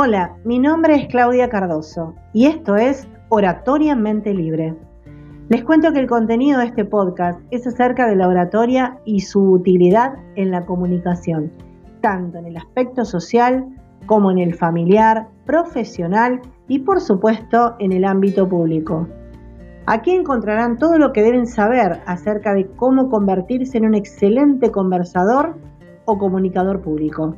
Hola, mi nombre es Claudia Cardoso y esto es Oratoria Mente Libre. Les cuento que el contenido de este podcast es acerca de la oratoria y su utilidad en la comunicación, tanto en el aspecto social como en el familiar, profesional y por supuesto en el ámbito público. Aquí encontrarán todo lo que deben saber acerca de cómo convertirse en un excelente conversador o comunicador público.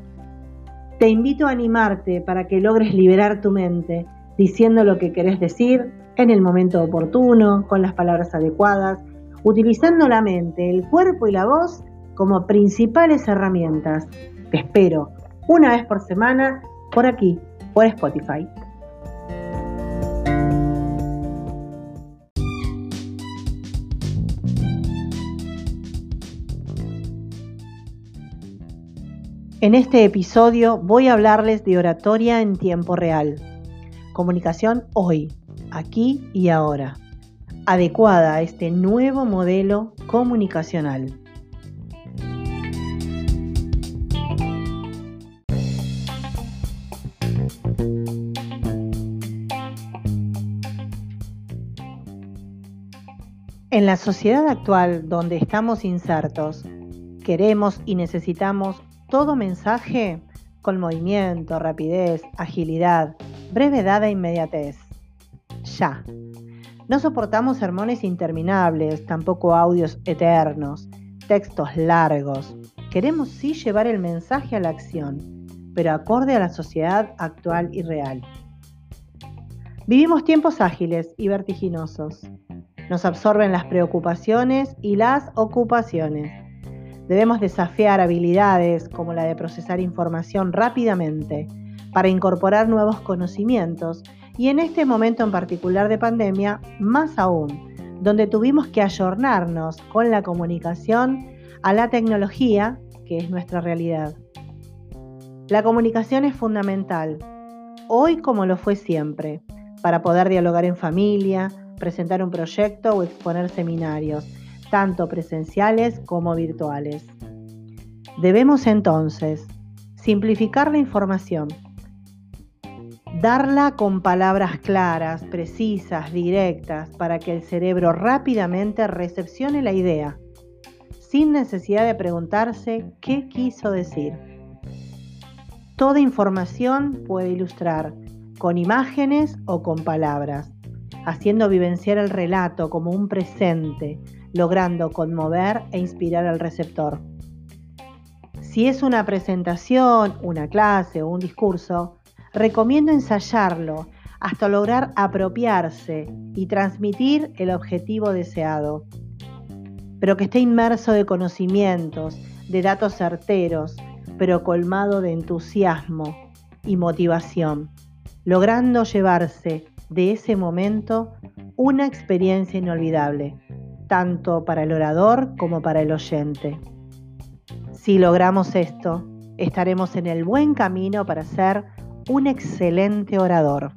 Te invito a animarte para que logres liberar tu mente diciendo lo que querés decir en el momento oportuno, con las palabras adecuadas, utilizando la mente, el cuerpo y la voz como principales herramientas. Te espero una vez por semana por aquí, por Spotify. En este episodio voy a hablarles de oratoria en tiempo real. Comunicación hoy, aquí y ahora, adecuada a este nuevo modelo comunicacional. En la sociedad actual donde estamos insertos, queremos y necesitamos todo mensaje con movimiento, rapidez, agilidad, brevedad e inmediatez. Ya. No soportamos sermones interminables, tampoco audios eternos, textos largos. Queremos sí llevar el mensaje a la acción, pero acorde a la sociedad actual y real. Vivimos tiempos ágiles y vertiginosos. Nos absorben las preocupaciones y las ocupaciones Debemos desafiar habilidades como la de procesar información rápidamente para incorporar nuevos conocimientos y en este momento en particular de pandemia, más aún, donde tuvimos que ayornarnos con la comunicación a la tecnología, que es nuestra realidad. La comunicación es fundamental, hoy como lo fue siempre, para poder dialogar en familia, presentar un proyecto o exponer seminarios tanto presenciales como virtuales. Debemos entonces simplificar la información, darla con palabras claras, precisas, directas, para que el cerebro rápidamente recepcione la idea, sin necesidad de preguntarse qué quiso decir. Toda información puede ilustrar con imágenes o con palabras, haciendo vivenciar el relato como un presente, logrando conmover e inspirar al receptor. Si es una presentación, una clase o un discurso, recomiendo ensayarlo hasta lograr apropiarse y transmitir el objetivo deseado, pero que esté inmerso de conocimientos, de datos certeros, pero colmado de entusiasmo y motivación, logrando llevarse de ese momento una experiencia inolvidable tanto para el orador como para el oyente. Si logramos esto, estaremos en el buen camino para ser un excelente orador.